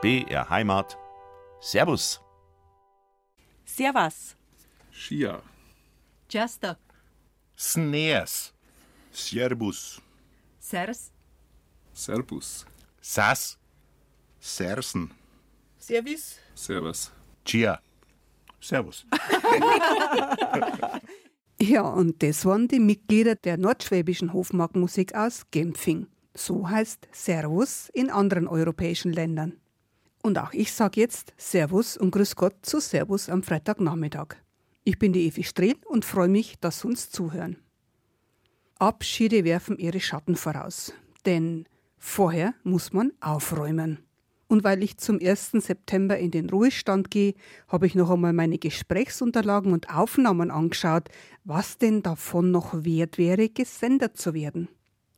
BR Heimat. Servus. Servus. Chia. Chester. Sneers. Servus. Sers. Servus. Sas. Sersen. Servus. Servus. Chia. Servus. Ja, und das waren die Mitglieder der nordschwäbischen Hofmarkmusik aus Genfing. So heißt Servus in anderen europäischen Ländern. Und auch ich sage jetzt Servus und Grüß Gott zu Servus am Freitagnachmittag. Ich bin die Evi Strehl und freue mich, dass Sie uns zuhören. Abschiede werfen ihre Schatten voraus, denn vorher muss man aufräumen. Und weil ich zum 1. September in den Ruhestand gehe, habe ich noch einmal meine Gesprächsunterlagen und Aufnahmen angeschaut, was denn davon noch wert wäre, gesendet zu werden.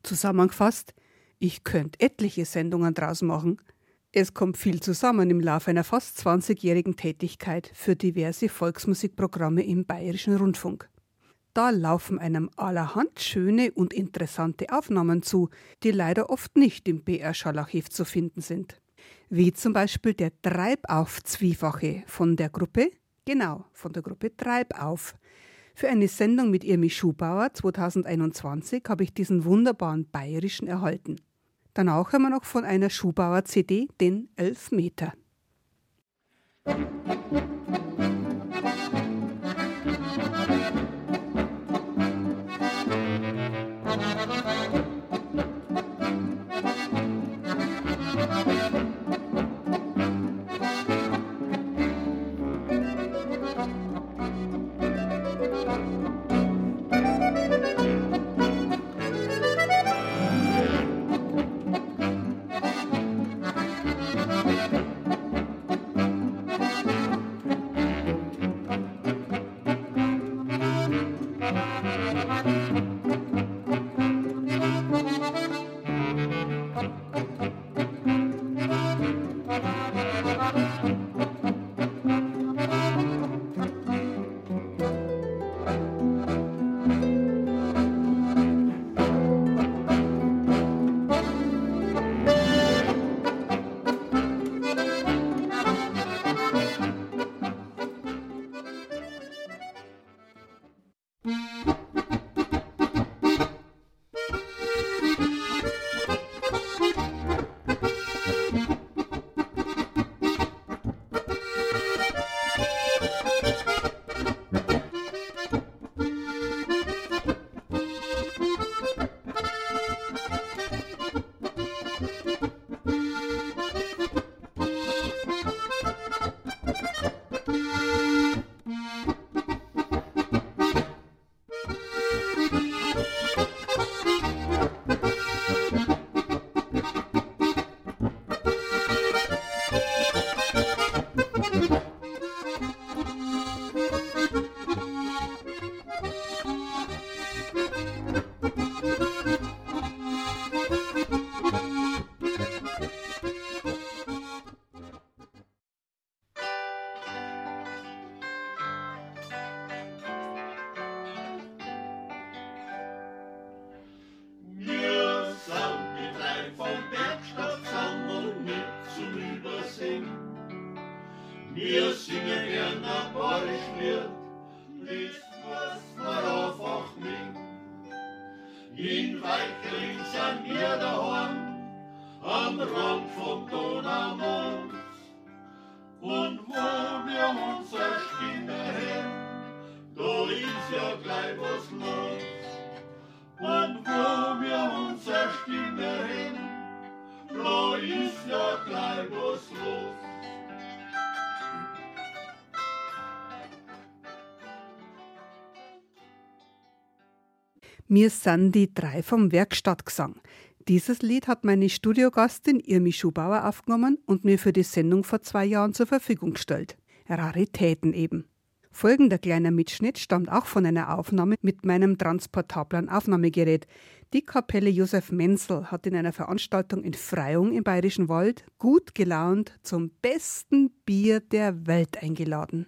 Zusammengefasst, ich könnte etliche Sendungen draus machen. Es kommt viel zusammen im Laufe einer fast 20-jährigen Tätigkeit für diverse Volksmusikprogramme im Bayerischen Rundfunk. Da laufen einem allerhand schöne und interessante Aufnahmen zu, die leider oft nicht im BR-Schallarchiv zu finden sind wie zum Beispiel der Treibauf-Zwiefache von der Gruppe, genau, von der Gruppe Treibauf. Für eine Sendung mit Irmi Schubauer 2021 habe ich diesen wunderbaren bayerischen erhalten. Danach haben wir noch von einer Schubauer CD den Elfmeter. Mir sind die drei vom Werkstattgesang. Dieses Lied hat meine Studiogastin Irmi Schubauer aufgenommen und mir für die Sendung vor zwei Jahren zur Verfügung gestellt. Raritäten eben. Folgender kleiner Mitschnitt stammt auch von einer Aufnahme mit meinem transportablen Aufnahmegerät. Die Kapelle Josef Menzel hat in einer Veranstaltung in Freyung im Bayerischen Wald gut gelaunt zum besten Bier der Welt eingeladen.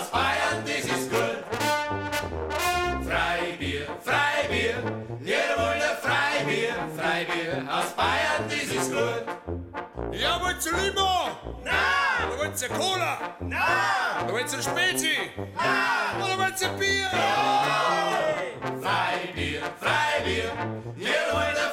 aus Bayern, das ist gut. Freibier, Freibier, jeder will ein Freibier, Freibier aus Bayern, das ist gut. Ja, wollt ihr Limo? Nein! Oder wollt ihr Cola? Nein! Oder wollt ihr Spezi? Nein! Oder wollt ihr Bier? Ja! Freibier, Freibier, jeder will ein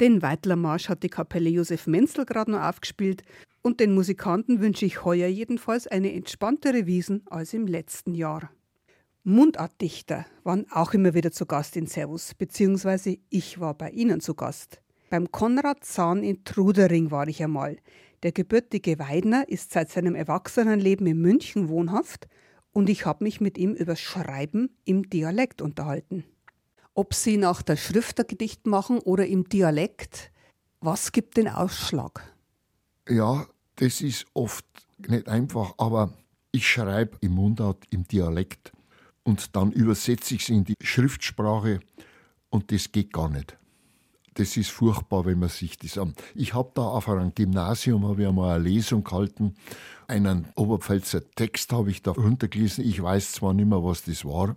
Den Weitler Marsch hat die Kapelle Josef Menzel gerade noch aufgespielt und den Musikanten wünsche ich heuer jedenfalls eine entspanntere Wiesen als im letzten Jahr. Mundartdichter waren auch immer wieder zu Gast in Servus, beziehungsweise ich war bei ihnen zu Gast. Beim Konrad Zahn in Trudering war ich einmal. Der gebürtige Weidner ist seit seinem Erwachsenenleben in München wohnhaft und ich habe mich mit ihm über Schreiben im Dialekt unterhalten. Ob Sie nach der Schrift ein Gedicht machen oder im Dialekt, was gibt den Ausschlag? Ja, das ist oft nicht einfach, aber ich schreibe im Mundart, im Dialekt und dann übersetze ich es in die Schriftsprache und das geht gar nicht. Das ist furchtbar, wenn man sich das an. Ich habe da auf einem Gymnasium habe ich einmal eine Lesung gehalten. Einen Oberpfälzer Text habe ich da runtergelesen. Ich weiß zwar nicht mehr, was das war.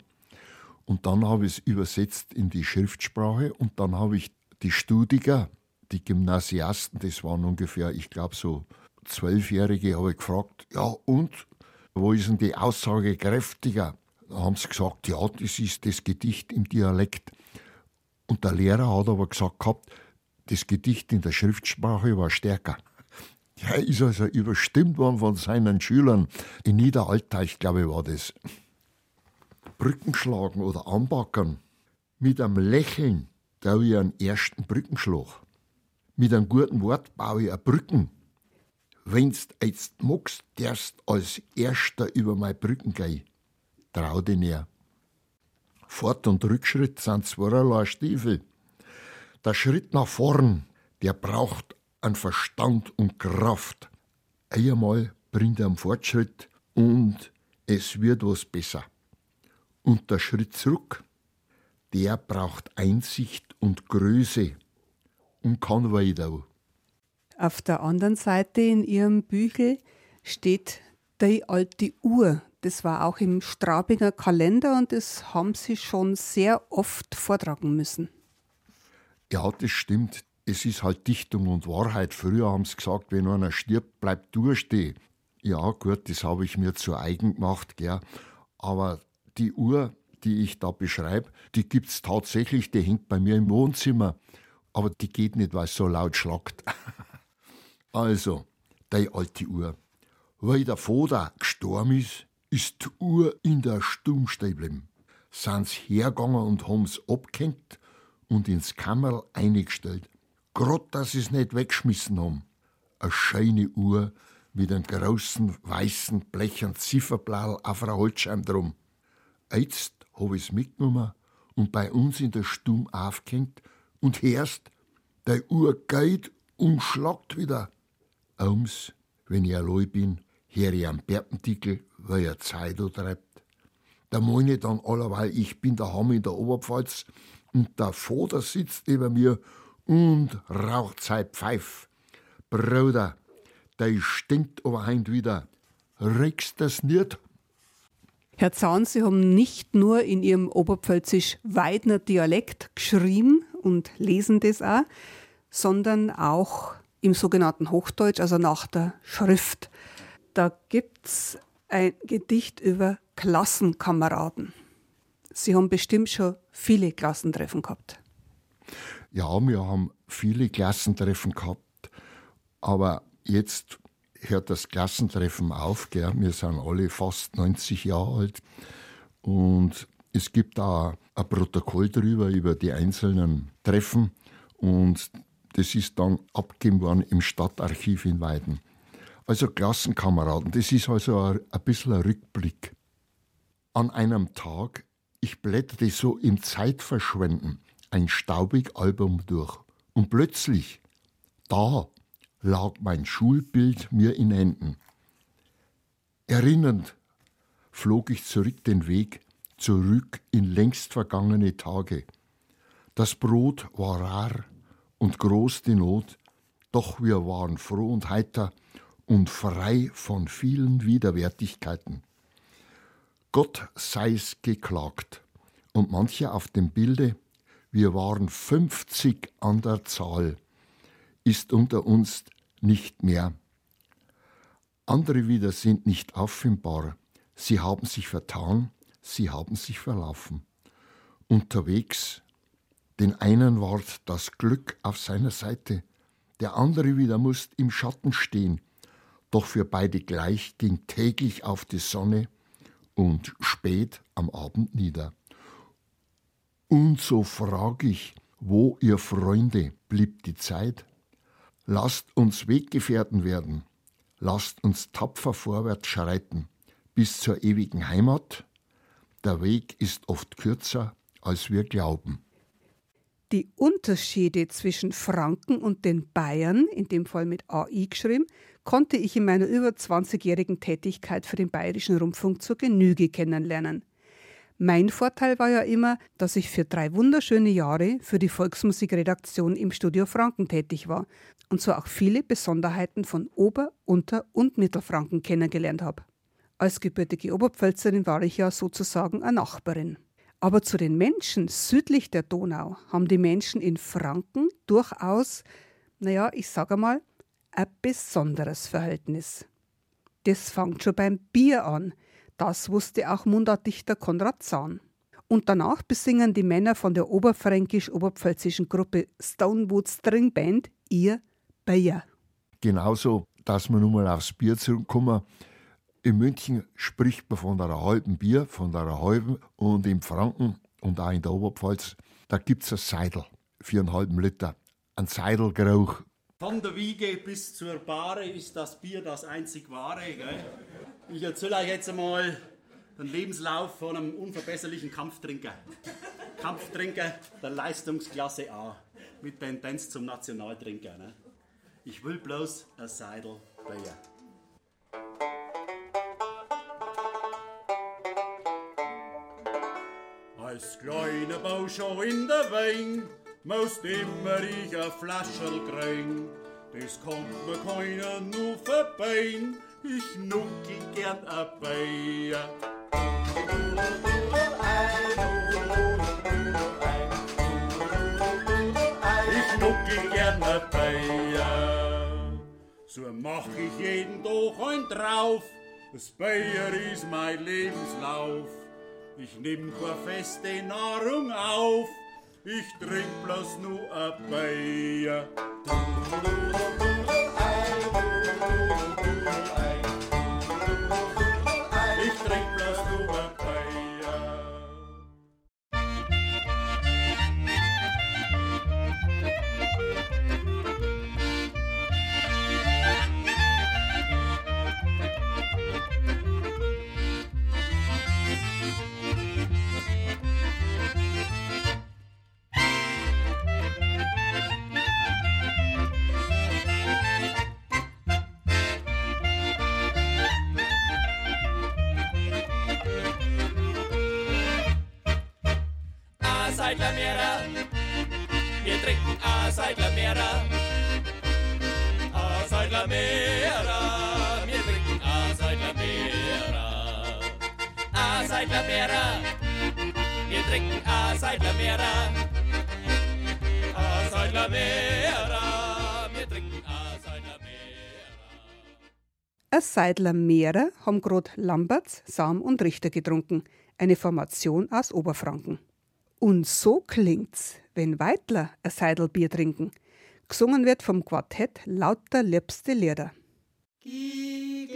Und dann habe ich es übersetzt in die Schriftsprache und dann habe ich die Studiger, die Gymnasiasten, das waren ungefähr, ich glaube so Zwölfjährige, habe ich gefragt, ja und, wo ist denn die Aussage kräftiger? Da haben sie gesagt, ja, das ist das Gedicht im Dialekt. Und der Lehrer hat aber gesagt gehabt, das Gedicht in der Schriftsprache war stärker. Er ist also überstimmt worden von seinen Schülern. In Niederalteich, glaube ich, war das. Brücken schlagen oder anbackern. Mit einem Lächeln traue ich einen ersten Brückenschlag. Mit einem guten Wort baue ich eine Brücken. Wenn's jetzt magst, darfst als Erster über meine Brücken gehen. Trau dich näher. Fort- und Rückschritt sind zweierlei Stiefel. Der Schritt nach vorn, der braucht an Verstand und Kraft. Einmal bringt er einen Fortschritt und es wird was besser. Und der Schritt zurück, der braucht Einsicht und Größe und kann weiter. Auf der anderen Seite in Ihrem Büchel steht die alte Uhr. Das war auch im Strabinger Kalender und das haben Sie schon sehr oft vortragen müssen. Ja, das stimmt. Es ist halt Dichtung und Wahrheit. Früher haben sie gesagt, wenn einer stirbt, bleibt durchstehen. Ja, gut, das habe ich mir zu eigen gemacht, gell. Aber die Uhr, die ich da beschreibe, die gibt es tatsächlich, die hängt bei mir im Wohnzimmer. Aber die geht nicht, weil es so laut schlagt. also, die alte Uhr. Weil der Vater gestorben ist, ist die Uhr in der Stumm geblieben. Sind's hergegangen und haben's abgehängt und ins Kammerl eingestellt. Grad, dass sie's nicht weggeschmissen haben. Eine schöne Uhr mit einem großen weißen blechern Zifferblau auf einer Holzscheibe drum. Jetzt hab ich's mitgenommen und bei uns in der Stumm aufgehängt und hörst, die Uhr geht und schlagt wieder. Ums, wenn ich allein bin, hör ich am Berpentickel, weil er Zeit treibt. Da meine ich dann allerweil, ich bin daheim in der Oberpfalz und der Vater sitzt neben mir und raucht sein Pfeif. Bruder, der stinkt aber heint wieder. Regst das nicht? Herr Zahn, Sie haben nicht nur in Ihrem oberpfälzisch-Weidner Dialekt geschrieben und lesen das auch, sondern auch im sogenannten Hochdeutsch, also nach der Schrift. Da gibt's ein Gedicht über Klassenkameraden. Sie haben bestimmt schon viele Klassentreffen gehabt. Ja, wir haben viele Klassentreffen gehabt, aber jetzt hört das Klassentreffen auf. Gell? Wir sind alle fast 90 Jahre alt und es gibt da ein Protokoll drüber, über die einzelnen Treffen und das ist dann abgegeben worden im Stadtarchiv in Weiden. Also Klassenkameraden, das ist also ein, ein bisschen ein Rückblick. An einem Tag, ich blätterte so im Zeitverschwenden ein staubig Album durch und plötzlich, da lag mein Schulbild mir in Händen. Erinnernd flog ich zurück den Weg, zurück in längst vergangene Tage. Das Brot war rar und groß die Not, doch wir waren froh und heiter und frei von vielen Widerwärtigkeiten. Gott sei's geklagt, und manche auf dem Bilde, wir waren fünfzig an der Zahl, ist unter uns nicht mehr. Andere wieder sind nicht auffindbar, sie haben sich vertan, sie haben sich verlaufen. Unterwegs, den einen ward das Glück auf seiner Seite, der andere wieder musst im Schatten stehen, doch für beide gleich ging täglich auf die Sonne und spät am Abend nieder. Und so frag ich, wo ihr Freunde blieb die Zeit? Lasst uns Weggefährten werden, lasst uns tapfer vorwärts schreiten, bis zur ewigen Heimat. Der Weg ist oft kürzer, als wir glauben. Die Unterschiede zwischen Franken und den Bayern, in dem Fall mit AI geschrieben, konnte ich in meiner über 20-jährigen Tätigkeit für den Bayerischen Rundfunk zur Genüge kennenlernen. Mein Vorteil war ja immer, dass ich für drei wunderschöne Jahre für die Volksmusikredaktion im Studio Franken tätig war und so auch viele Besonderheiten von Ober-, Unter- und Mittelfranken kennengelernt habe. Als gebürtige Oberpfälzerin war ich ja sozusagen eine Nachbarin. Aber zu den Menschen südlich der Donau haben die Menschen in Franken durchaus, naja, ich sage mal, ein besonderes Verhältnis. Das fängt schon beim Bier an. Das wusste auch Mundartdichter Konrad Zahn. Und danach besingen die Männer von der oberfränkisch-oberpfälzischen Gruppe Stonewood String Band ihr Bier. Genauso, dass wir nun mal aufs Bier zurückkommen. In München spricht man von einer halben Bier, von einer halben. Und in Franken und auch in der Oberpfalz, da gibt es ein Seidel für einen halben Liter. Ein Seidelgeruch. Von der Wiege bis zur Bahre ist das Bier das einzig wahre. Gell? Ich erzähle euch jetzt einmal den Lebenslauf von einem unverbesserlichen Kampftrinker. Kampftrinker der Leistungsklasse A mit Tendenz zum Nationaltrinker. Ne? Ich will bloß ein Seidel Bier. Als kleiner Bauscher in der Wein musst immer ich a Flascherl kriegen. Das kommt mir keiner nur vorbei. Ich nucki gern a Bier. So mach ich jeden Tag ein drauf. Das Bier ist mein Lebenslauf. Ich nimm keine feste Nahrung auf. Ich trink bloß nur a Bier. Ich Seidler Meere haben grad Lamberts, Sam und Richter getrunken. Eine Formation aus Oberfranken. Und so klingt's, wenn Weidler ein Seidelbier trinken. Gesungen wird vom Quartett lauter liebste Lieder. die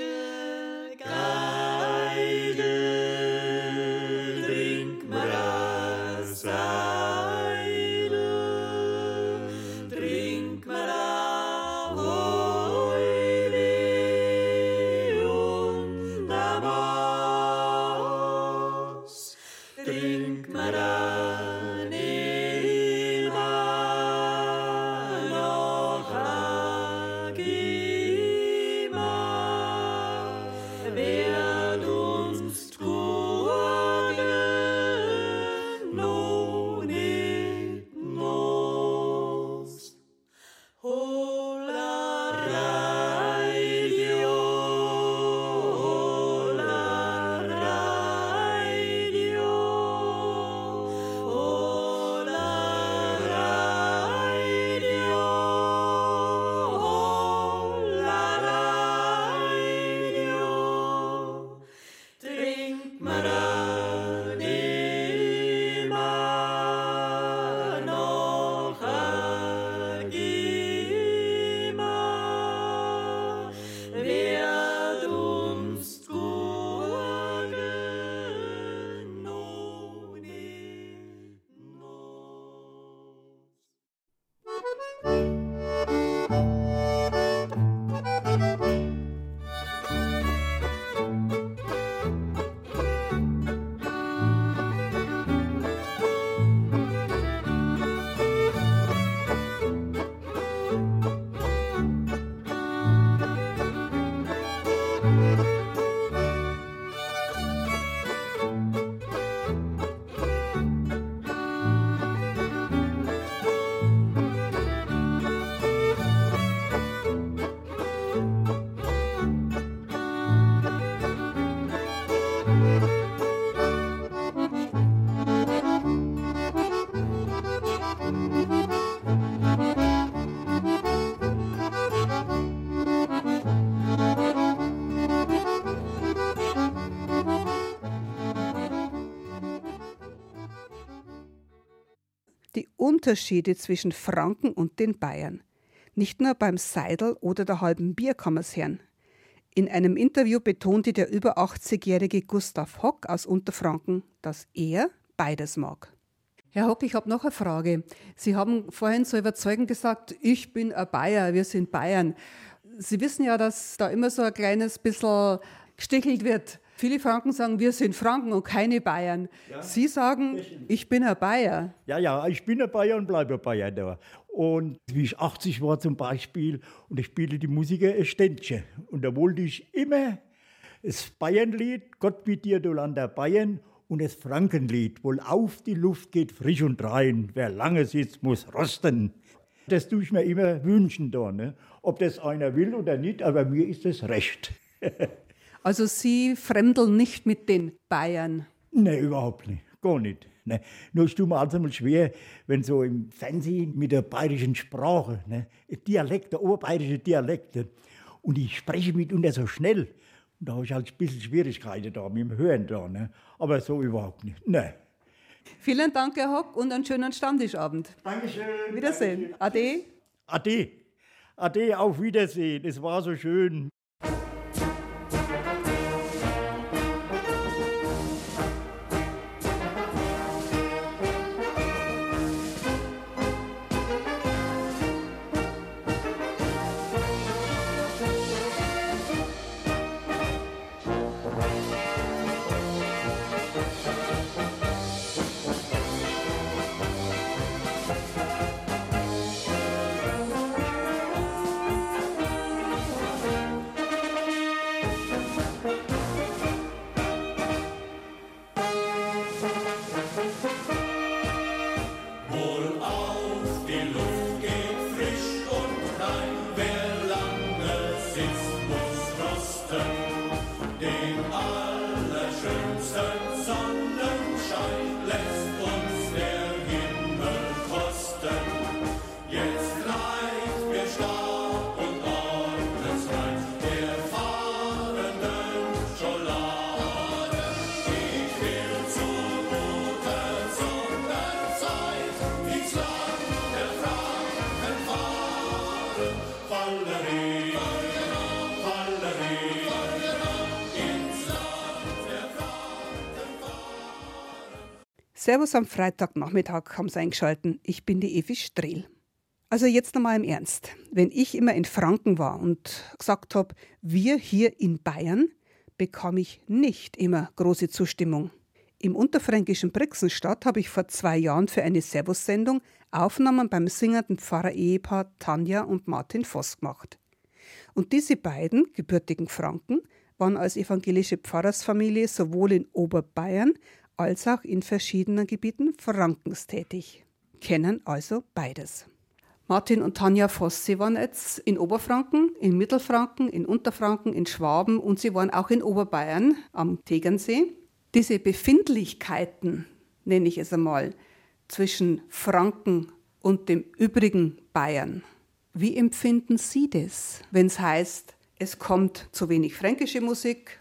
Unterschiede zwischen Franken und den Bayern. Nicht nur beim Seidel oder der halben Bier kann man's hören. In einem Interview betonte der über 80-jährige Gustav Hock aus Unterfranken, dass er beides mag. Herr Hock, ich habe noch eine Frage. Sie haben vorhin so überzeugend gesagt, ich bin ein Bayer, wir sind Bayern. Sie wissen ja, dass da immer so ein kleines bisschen gestichelt wird. Viele Franken sagen, wir sind Franken und keine Bayern. Sie sagen, ich bin ein Bayer. Ja, ja, ich bin ein Bayer und bleibe ein Bayer. Und wie ich 80 war zum Beispiel und ich spielte die Musiker ein Ständchen. Und da wollte ich immer das Bayernlied, Gott mit dir, du Land der Bayern, und das Frankenlied, wohl auf die Luft geht frisch und rein, wer lange sitzt, muss rosten. Das tue ich mir immer wünschen da, ne? ob das einer will oder nicht, aber mir ist das recht. Also Sie fremdeln nicht mit den Bayern. Nee, überhaupt nicht. Gar nicht. Ne. Nur es tut mir also mal schwer, wenn so im Fernsehen mit der bayerischen Sprache, ne, Dialekt, der oberbayerische Dialekt, und ich spreche mitunter so schnell. Und da habe ich halt ein bisschen Schwierigkeiten da mit dem Hören da. Ne. Aber so überhaupt nicht. Ne. Vielen Dank, Herr Hock, und einen schönen Stammtischabend. Dankeschön. Wiedersehen. Ade. Ade. Ade, auf Wiedersehen. Es war so schön. Servus am Freitagnachmittag haben Sie eingeschalten. Ich bin die Evi Strehl. Also jetzt nochmal im Ernst. Wenn ich immer in Franken war und gesagt habe, wir hier in Bayern, bekam ich nicht immer große Zustimmung. Im unterfränkischen Brixenstadt habe ich vor zwei Jahren für eine Servus-Sendung Aufnahmen beim singenden Pfarrer-Ehepaar Tanja und Martin Voss gemacht. Und diese beiden gebürtigen Franken waren als evangelische Pfarrersfamilie sowohl in Oberbayern als auch in verschiedenen Gebieten Frankens tätig. Kennen also beides. Martin und Tanja Voss, sie waren jetzt in Oberfranken, in Mittelfranken, in Unterfranken, in Schwaben und sie waren auch in Oberbayern am Tegernsee. Diese Befindlichkeiten, nenne ich es einmal, zwischen Franken und dem übrigen Bayern, wie empfinden Sie das, wenn es heißt, es kommt zu wenig fränkische Musik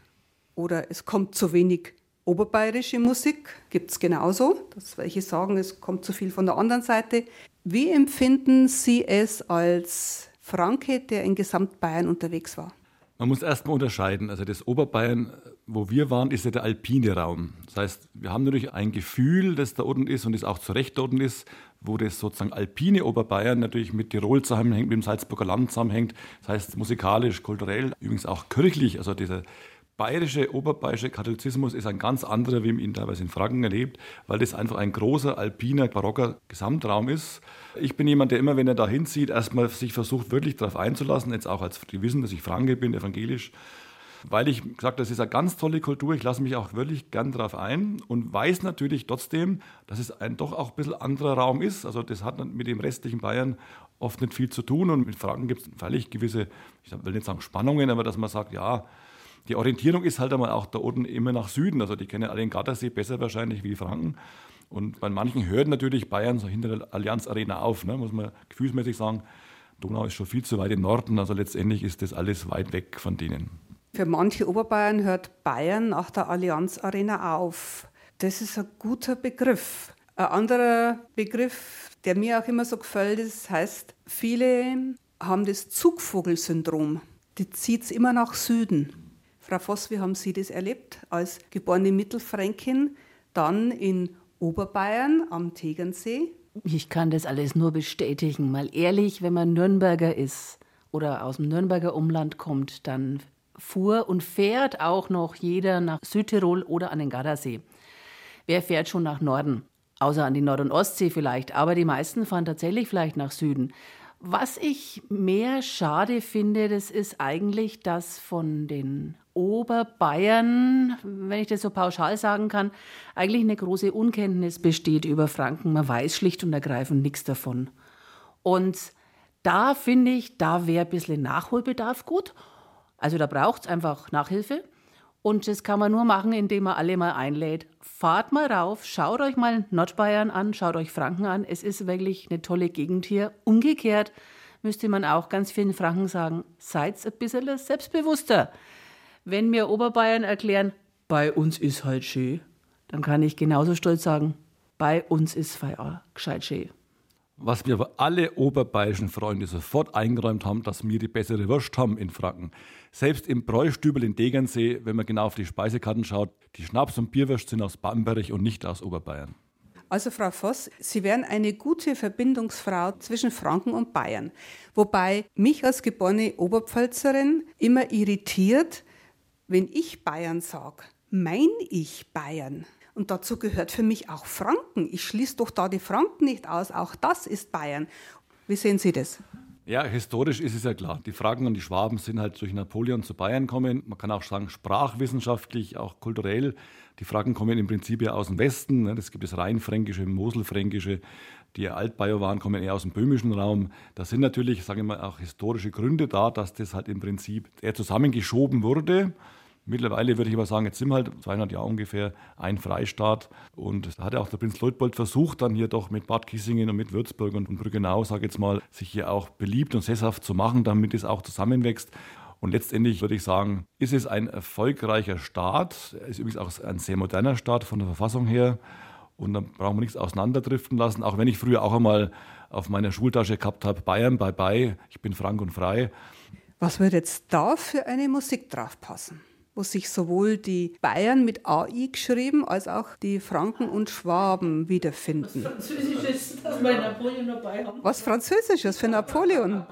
oder es kommt zu wenig oberbayerische Musik? Gibt es genauso, dass welche sagen, es kommt zu viel von der anderen Seite. Wie empfinden Sie es als Franke, der in Gesamtbayern unterwegs war? Man muss erstmal unterscheiden. Also das Oberbayern, wo wir waren, ist ja der alpine Raum. Das heißt, wir haben natürlich ein Gefühl, das da unten ist und das auch zu Recht da unten ist, wo das sozusagen alpine Oberbayern natürlich mit Tirol zusammenhängt, mit dem Salzburger Land zusammenhängt. Das heißt, musikalisch, kulturell, übrigens auch kirchlich. Also dieser bayerische, oberbayerische Katholizismus ist ein ganz anderer, wie man ihn teilweise in Franken erlebt, weil das einfach ein großer, alpiner, barocker Gesamtraum ist. Ich bin jemand, der immer, wenn er da hinzieht, erstmal sich versucht, wirklich darauf einzulassen, jetzt auch als die wissen, dass ich Franke bin, evangelisch, weil ich gesagt das ist eine ganz tolle Kultur, ich lasse mich auch wirklich gern darauf ein und weiß natürlich trotzdem, dass es ein doch auch ein bisschen anderer Raum ist. Also das hat mit dem restlichen Bayern oft nicht viel zu tun und mit Franken gibt es völlig gewisse, ich will nicht sagen Spannungen, aber dass man sagt, ja, die Orientierung ist halt einmal auch da unten immer nach Süden. Also die kennen alle den Gardasee besser wahrscheinlich wie die Franken. Und bei manchen hört natürlich Bayern so hinter der Allianz Arena auf, ne? muss man gefühlsmäßig sagen. Donau ist schon viel zu weit im Norden, also letztendlich ist das alles weit weg von denen. Für manche Oberbayern hört Bayern nach der Allianz Arena auf. Das ist ein guter Begriff. Ein anderer Begriff, der mir auch immer so gefällt, ist, heißt, viele haben das Zugvogelsyndrom. Die zieht es immer nach Süden. Frau Voss, wie haben Sie das erlebt als geborene Mittelfränkin, dann in Oberbayern am Tegernsee? Ich kann das alles nur bestätigen. Mal ehrlich, wenn man Nürnberger ist oder aus dem Nürnberger Umland kommt, dann fuhr und fährt auch noch jeder nach Südtirol oder an den Gardasee. Wer fährt schon nach Norden? Außer an die Nord- und Ostsee vielleicht, aber die meisten fahren tatsächlich vielleicht nach Süden. Was ich mehr schade finde, das ist eigentlich, dass von den Oberbayern, wenn ich das so pauschal sagen kann, eigentlich eine große Unkenntnis besteht über Franken. Man weiß schlicht und ergreifend nichts davon. Und da finde ich, da wäre ein bisschen Nachholbedarf gut. Also da braucht es einfach Nachhilfe. Und das kann man nur machen, indem man alle mal einlädt. Fahrt mal rauf, schaut euch mal Nordbayern an, schaut euch Franken an. Es ist wirklich eine tolle Gegend hier. Umgekehrt müsste man auch ganz vielen Franken sagen, seid ein bisschen selbstbewusster. Wenn mir Oberbayern erklären, bei uns ist halt schön, dann kann ich genauso stolz sagen, bei uns ist Feier gescheit schön. Was wir aber alle oberbayerischen Freunde sofort eingeräumt haben, dass wir die bessere Wurst haben in Franken. Selbst im Bräustübel in Degernsee, wenn man genau auf die Speisekarten schaut, die Schnaps- und Bierwürst sind aus Bamberg und nicht aus Oberbayern. Also Frau Voss, Sie wären eine gute Verbindungsfrau zwischen Franken und Bayern. Wobei mich als geborene Oberpfälzerin immer irritiert, wenn ich Bayern sage, mein ich Bayern. Und dazu gehört für mich auch Franken. Ich schließe doch da die Franken nicht aus. Auch das ist Bayern. Wie sehen Sie das? Ja, historisch ist es ja klar. Die Franken und die Schwaben sind halt durch Napoleon zu Bayern gekommen. Man kann auch sagen, sprachwissenschaftlich, auch kulturell. Die Franken kommen im Prinzip ja aus dem Westen. Ne? Das gibt es Rheinfränkische, Moselfränkische. Die Altbayer waren, kommen eher aus dem böhmischen Raum. Da sind natürlich, sagen wir mal, auch historische Gründe da, dass das halt im Prinzip eher zusammengeschoben wurde. Mittlerweile würde ich aber sagen, jetzt sind wir halt 200 Jahre ungefähr ein Freistaat. Und da hat ja auch der Prinz Leutpold versucht, dann hier doch mit Bad Kissingen und mit Würzburg und Brüggenau, sage ich jetzt mal, sich hier auch beliebt und sesshaft zu machen, damit es auch zusammenwächst. Und letztendlich würde ich sagen, ist es ein erfolgreicher Staat. Er ist übrigens auch ein sehr moderner Staat von der Verfassung her. Und da brauchen wir nichts auseinanderdriften lassen. Auch wenn ich früher auch einmal auf meiner Schultasche gehabt habe, Bayern, bye bye, ich bin frank und frei. Was würde jetzt da für eine Musik drauf passen? Wo sich sowohl die Bayern mit AI geschrieben als auch die Franken und Schwaben wiederfinden. Französisches, das wir Napoleon dabei haben. Was Französisches für Napoleon?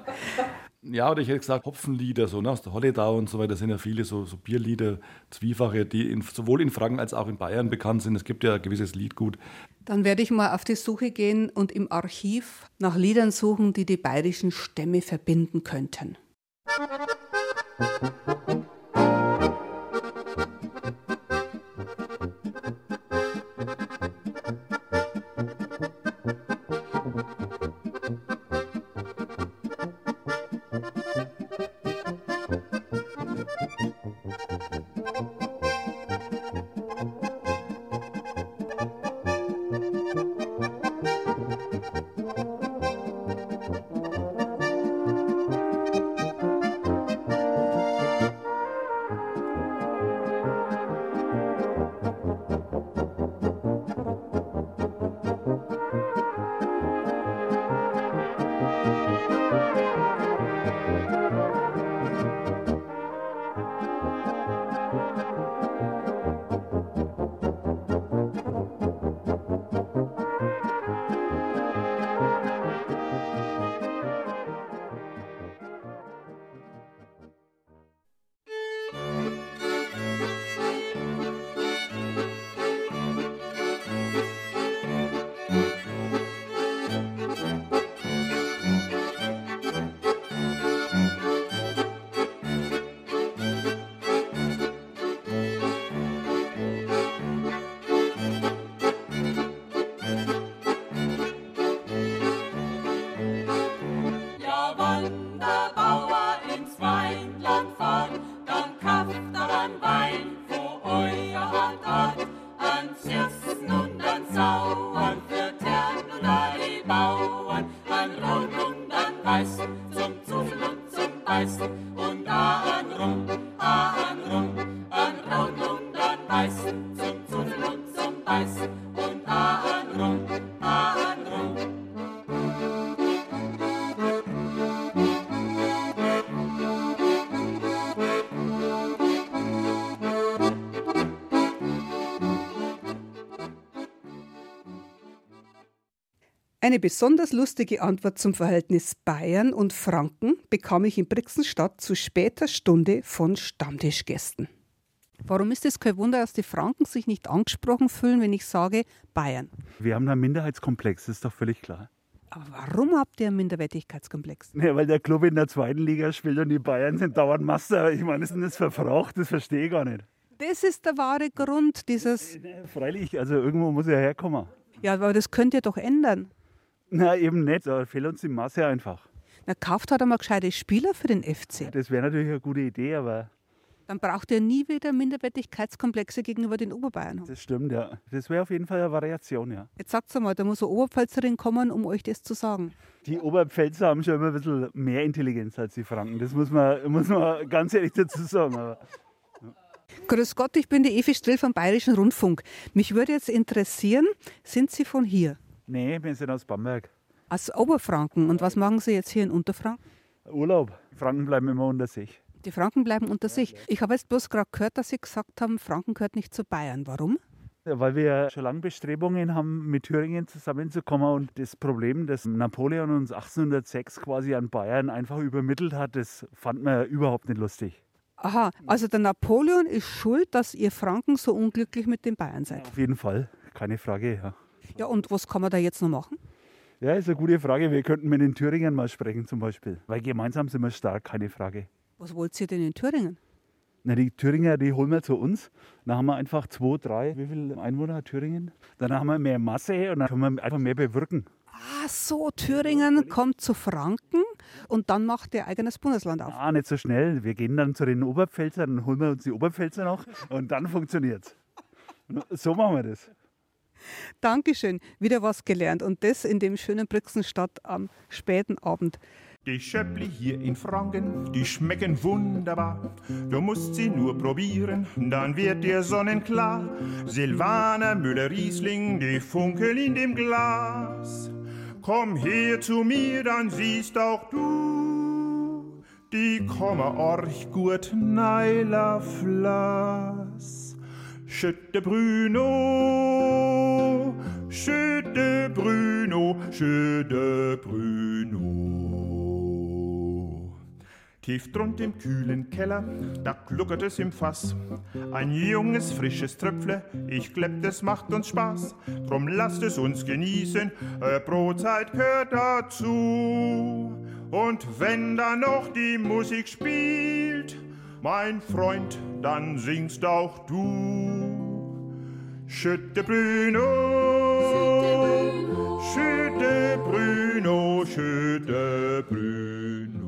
Ja, oder ich hätte gesagt Hopfenlieder, so ne, aus der Holledau und so weiter, sind ja viele so, so Bierlieder, Zwiefache, die in, sowohl in Franken als auch in Bayern bekannt sind. Es gibt ja ein gewisses Liedgut. Dann werde ich mal auf die Suche gehen und im Archiv nach Liedern suchen, die die bayerischen Stämme verbinden könnten. Ja, Eine besonders lustige Antwort zum Verhältnis Bayern und Franken bekam ich in Brixenstadt zu später Stunde von Stammtischgästen. Warum ist es kein Wunder, dass die Franken sich nicht angesprochen fühlen, wenn ich sage Bayern? Wir haben einen Minderheitskomplex, das ist doch völlig klar. Aber warum habt ihr einen Minderwertigkeitskomplex? Ja, weil der Club in der zweiten Liga spielt und die Bayern sind dauernd Master. Ich meine, ist denn das verbraucht? Das verstehe ich gar nicht. Das ist der wahre Grund dieses. Freilich, also irgendwo muss er herkommen. Ja, aber das könnt ihr doch ändern. Na, eben nicht. Da fehlt uns die Masse einfach. Na, kauft halt einmal gescheite Spieler für den FC. Das wäre natürlich eine gute Idee, aber Dann braucht ihr nie wieder Minderwertigkeitskomplexe gegenüber den Oberbayern das stimmt, ja. Das wäre auf jeden Fall eine Variation, ja. Jetzt sagt's mal, da muss eine Oberpfälzerin kommen, um euch das zu sagen. Die Oberpfälzer haben schon immer ein bisschen mehr Intelligenz als die Franken. Das muss man, muss man ganz ehrlich dazu sagen. Aber Grüß Gott, ich bin die Evi Strill vom Bayerischen Rundfunk. Mich würde jetzt interessieren, sind Sie von hier? Nee, wir sind aus Bamberg. Aus Oberfranken. Und was machen Sie jetzt hier in Unterfranken? Urlaub. Die Franken bleiben immer unter sich. Die Franken bleiben unter sich. Ich habe jetzt bloß gerade gehört, dass Sie gesagt haben, Franken gehört nicht zu Bayern. Warum? Ja, weil wir schon lange Bestrebungen haben, mit Thüringen zusammenzukommen und das Problem, das Napoleon uns 1806 quasi an Bayern einfach übermittelt hat, das fand man überhaupt nicht lustig. Aha, also der Napoleon ist schuld, dass ihr Franken so unglücklich mit den Bayern seid. Auf jeden Fall, keine Frage. Ja, Ja, und was kann man da jetzt noch machen? ja ist eine gute Frage. Wir könnten mit den Thüringern mal sprechen zum Beispiel. Weil gemeinsam sind wir stark, keine Frage. Was wollt ihr denn in Thüringen? Na, die Thüringer, die holen wir zu uns. Dann haben wir einfach zwei, drei, wie viele Einwohner hat Thüringen? Dann haben wir mehr Masse und dann können wir einfach mehr bewirken. Ah, so, Thüringen kommt zu Franken und dann macht ihr eigenes Bundesland auf. Ah, nicht so schnell. Wir gehen dann zu den Oberpfälzern, dann holen wir uns die Oberpfälzer noch und dann funktioniert's. So machen wir das. Dankeschön, wieder was gelernt und das in dem schönen Brixenstadt am späten Abend. Die Schöppli hier in Franken, die schmecken wunderbar. Du musst sie nur probieren, dann wird dir sonnenklar. Silvaner, Müller, Riesling, die funkeln in dem Glas. Komm her zu mir, dann siehst auch du die komme orch gut neiler Flass. Schütte Bruno, schütte Bruno, schütte Bruno. Tief drunt im kühlen Keller, da gluckert es im Fass. Ein junges, frisches Tröpfle, ich glaub, das macht uns Spaß. Drum lasst es uns genießen, äh, Brotzeit gehört dazu. Und wenn da noch die Musik spielt, mein Freund, dann singst auch du. Schütte Bruno, schütte Bruno, schütte Bruno.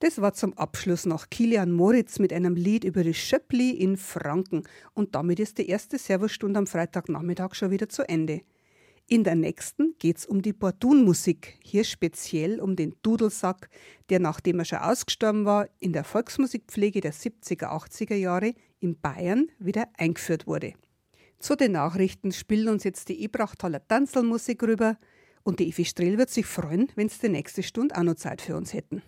Das war zum Abschluss noch Kilian Moritz mit einem Lied über die Schöppli in Franken. Und damit ist die erste Servostunde am Freitagnachmittag schon wieder zu Ende. In der nächsten geht's um die Bordunmusik, hier speziell um den Dudelsack, der nachdem er schon ausgestorben war, in der Volksmusikpflege der 70er, 80er Jahre in Bayern wieder eingeführt wurde. Zu den Nachrichten spielen uns jetzt die Ebrachtaler Tanzelmusik rüber und die Evi Strehl wird sich freuen, wenn sie die nächste Stunde auch noch Zeit für uns hätten.